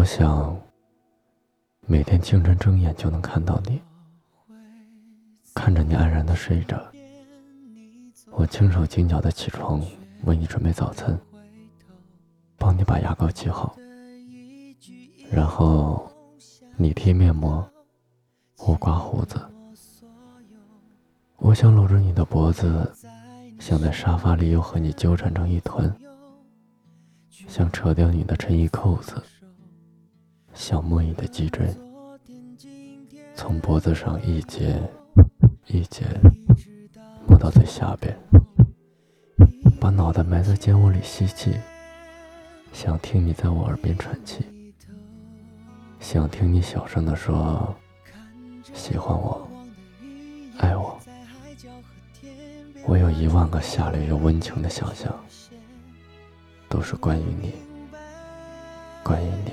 我想，每天清晨睁眼就能看到你，看着你安然的睡着，我轻手轻脚的起床，为你准备早餐，帮你把牙膏挤好，然后你贴面膜，我刮胡子。我想搂着你的脖子，想在沙发里又和你纠缠成一团，想扯掉你的衬衣扣子，想摸你的脊椎，从脖子上一节一节摸到最下边，把脑袋埋在肩窝里吸气，想听你在我耳边喘气，想听你小声地说喜欢我，爱我。我有一万个下流又温情的想象，都是关于你，关于你。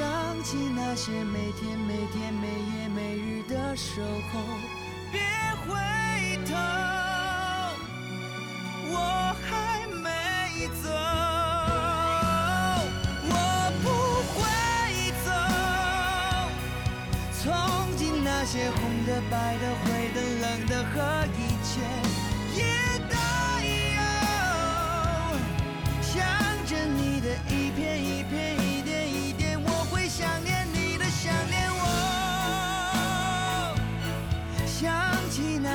想起那些每天每天、每夜每日的守候，别回头，我还没走，我不会走。从今那些红的、白的、灰的、冷的和一切也带有，想着你的一片一片、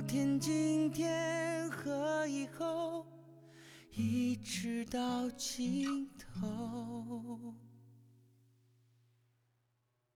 昨天、今天和以后，一直到尽头。